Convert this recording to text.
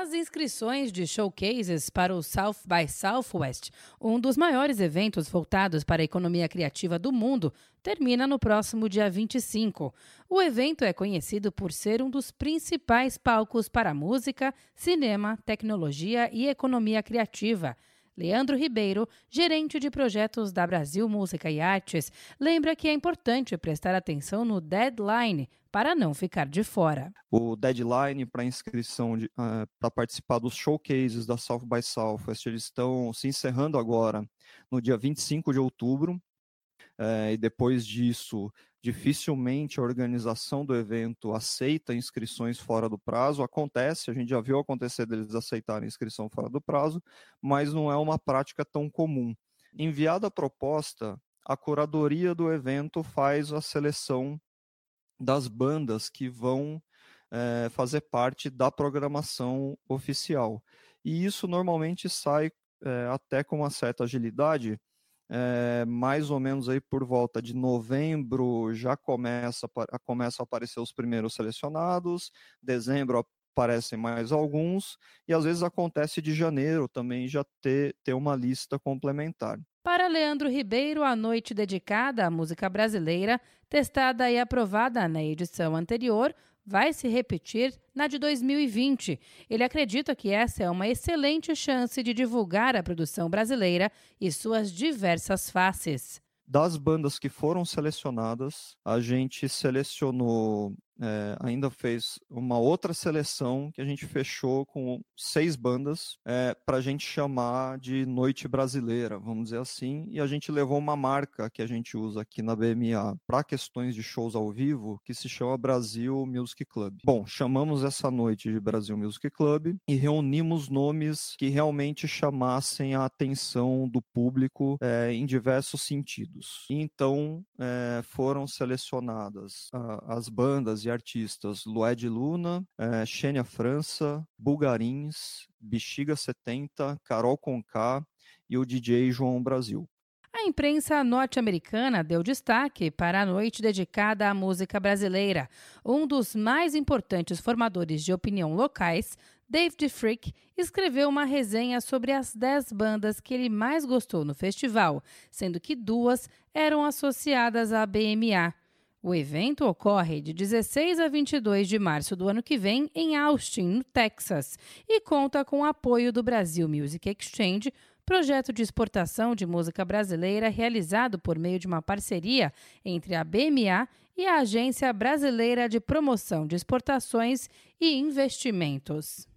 As inscrições de showcases para o South by Southwest, um dos maiores eventos voltados para a economia criativa do mundo, termina no próximo dia 25. O evento é conhecido por ser um dos principais palcos para música, cinema, tecnologia e economia criativa. Leandro Ribeiro, gerente de projetos da Brasil Música e Artes, lembra que é importante prestar atenção no deadline para não ficar de fora. O deadline para inscrição uh, ah, para participar dos showcases da South by Southwest, eles estão se encerrando agora no dia 25 de outubro. Uh, e depois disso, dificilmente a organização do evento aceita inscrições fora do prazo. Acontece, a gente já viu acontecer deles aceitarem inscrição fora do prazo, mas não é uma prática tão comum. Enviada a proposta, a curadoria do evento faz a seleção das bandas que vão é, fazer parte da programação oficial. E isso normalmente sai é, até com uma certa agilidade, é, mais ou menos aí por volta de novembro já começa, começa a aparecer os primeiros selecionados, dezembro aparecem mais alguns, e às vezes acontece de janeiro também já ter, ter uma lista complementar. Para Leandro Ribeiro, a noite dedicada à música brasileira, testada e aprovada na edição anterior, vai se repetir na de 2020. Ele acredita que essa é uma excelente chance de divulgar a produção brasileira e suas diversas faces. Das bandas que foram selecionadas, a gente selecionou é, ainda fez uma outra seleção que a gente fechou com seis bandas é, para a gente chamar de Noite Brasileira, vamos dizer assim, e a gente levou uma marca que a gente usa aqui na BMA para questões de shows ao vivo, que se chama Brasil Music Club. Bom, chamamos essa noite de Brasil Music Club e reunimos nomes que realmente chamassem a atenção do público é, em diversos sentidos. E então foram selecionadas a, as bandas artistas Lued Luna, é, França, Bulgarins, Bexiga 70, Carol Conká e o DJ João Brasil. A imprensa norte-americana deu destaque para a noite dedicada à música brasileira. Um dos mais importantes formadores de opinião locais, David Frick, escreveu uma resenha sobre as 10 bandas que ele mais gostou no festival, sendo que duas eram associadas à BMA. O evento ocorre de 16 a 22 de março do ano que vem em Austin, no Texas, e conta com o apoio do Brasil Music Exchange, projeto de exportação de música brasileira realizado por meio de uma parceria entre a BMA e a Agência Brasileira de Promoção de Exportações e Investimentos.